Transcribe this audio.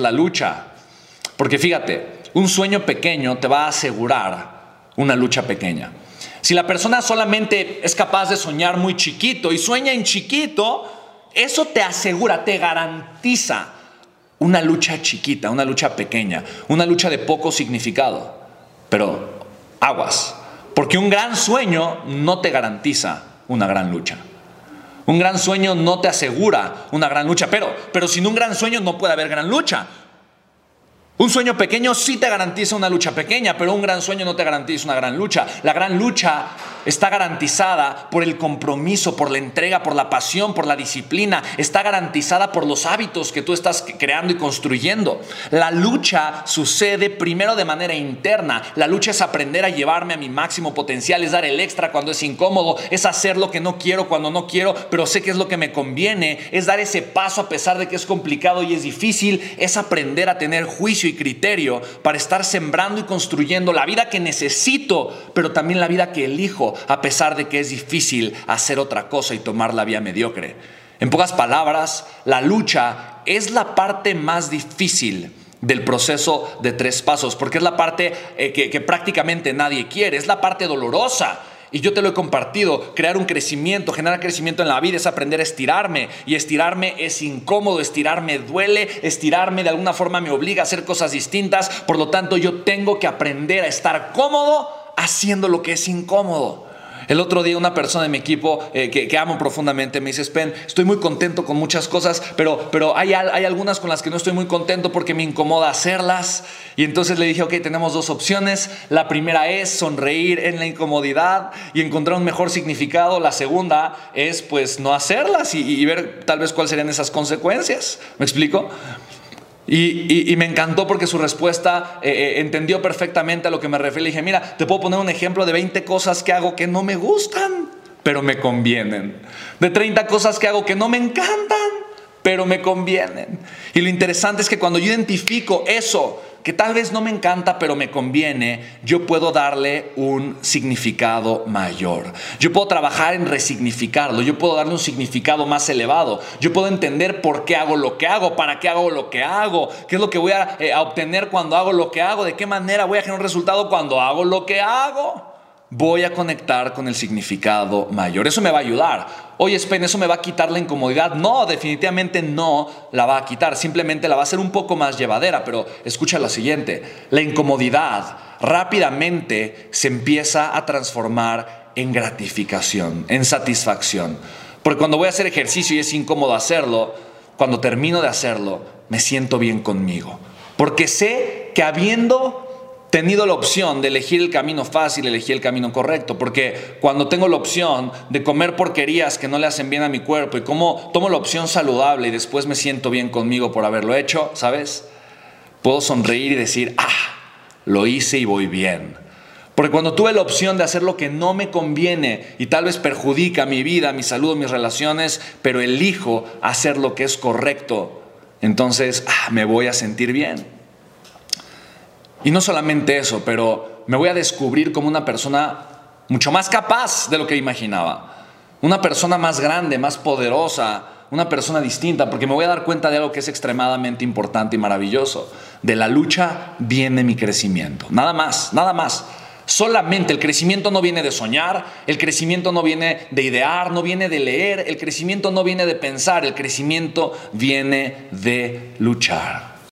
la lucha. Porque fíjate, un sueño pequeño te va a asegurar una lucha pequeña. Si la persona solamente es capaz de soñar muy chiquito y sueña en chiquito, eso te asegura, te garantiza una lucha chiquita, una lucha pequeña, una lucha de poco significado. Pero aguas, porque un gran sueño no te garantiza una gran lucha. Un gran sueño no te asegura una gran lucha, pero, pero sin un gran sueño no puede haber gran lucha. Un sueño pequeño sí te garantiza una lucha pequeña, pero un gran sueño no te garantiza una gran lucha. La gran lucha está garantizada por el compromiso, por la entrega, por la pasión, por la disciplina, está garantizada por los hábitos que tú estás creando y construyendo. La lucha sucede primero de manera interna. La lucha es aprender a llevarme a mi máximo potencial, es dar el extra cuando es incómodo, es hacer lo que no quiero cuando no quiero, pero sé que es lo que me conviene, es dar ese paso a pesar de que es complicado y es difícil, es aprender a tener juicio y criterio para estar sembrando y construyendo la vida que necesito, pero también la vida que elijo a pesar de que es difícil hacer otra cosa y tomar la vía mediocre. En pocas palabras, la lucha es la parte más difícil del proceso de tres pasos, porque es la parte eh, que, que prácticamente nadie quiere, es la parte dolorosa. Y yo te lo he compartido, crear un crecimiento, generar crecimiento en la vida es aprender a estirarme. Y estirarme es incómodo, estirarme duele, estirarme de alguna forma me obliga a hacer cosas distintas. Por lo tanto, yo tengo que aprender a estar cómodo haciendo lo que es incómodo. El otro día una persona de mi equipo eh, que, amo profundamente me dice, Spen, estoy muy contento con muchas cosas, pero, pero hay, hay algunas con las que no estoy muy contento porque me incomoda hacerlas. Y entonces le dije, ok, tenemos dos opciones. La primera es sonreír en la incomodidad y encontrar un mejor significado. La segunda es pues no hacerlas y, y ver tal vez cuáles serían esas consecuencias. ¿Me explico? Y, me encantó porque su respuesta eh, eh, entendió perfectamente a lo que me refiero. Le dije, mira, te puedo poner un ejemplo de 20 cosas que hago que no me gustan, pero me convienen. De 30 cosas que hago que no me encantan, pero me convienen. Y lo interesante es que cuando yo identifico eso, que tal vez no me encanta, pero me conviene, yo puedo darle un significado mayor. Yo puedo trabajar en resignificarlo, yo puedo darle un significado más elevado, yo puedo entender por qué hago lo que hago, para qué hago lo que hago, qué es lo que voy a, eh, obtener cuando hago lo que hago, de qué manera voy a generar un resultado cuando hago lo que hago voy a conectar con el significado mayor. Eso me va a ayudar. Oye, Spen, ¿eso me va a quitar la incomodidad? No, definitivamente no la va a quitar. Simplemente la va a hacer un poco más llevadera. Pero escucha lo siguiente. La incomodidad rápidamente se empieza a transformar en gratificación, en satisfacción. Porque cuando voy a hacer ejercicio y es incómodo hacerlo, cuando termino de hacerlo, me siento bien conmigo. Porque sé que habiendo tenido la opción de elegir el camino fácil, elegir el camino correcto, porque cuando tengo la opción de comer porquerías que no le hacen bien a mi cuerpo y como tomo la opción saludable y después me siento bien conmigo por haberlo hecho, ¿sabes? Puedo sonreír y decir, ah, lo hice y voy bien. Porque cuando tuve la opción de hacer lo que no me conviene y tal vez perjudica mi vida, mi salud, mis relaciones, pero elijo hacer lo que es correcto, entonces ah, me voy a sentir bien. Y no solamente eso, pero me voy a descubrir como una persona mucho más capaz de lo que imaginaba. Una persona más grande, más poderosa, una persona distinta, porque me voy a dar cuenta de algo que es extremadamente importante y maravilloso. De la lucha viene mi crecimiento. Nada más, nada más. Solamente el crecimiento no viene de soñar, el crecimiento no viene de idear, no viene de leer, el crecimiento no viene de pensar, el crecimiento viene de luchar.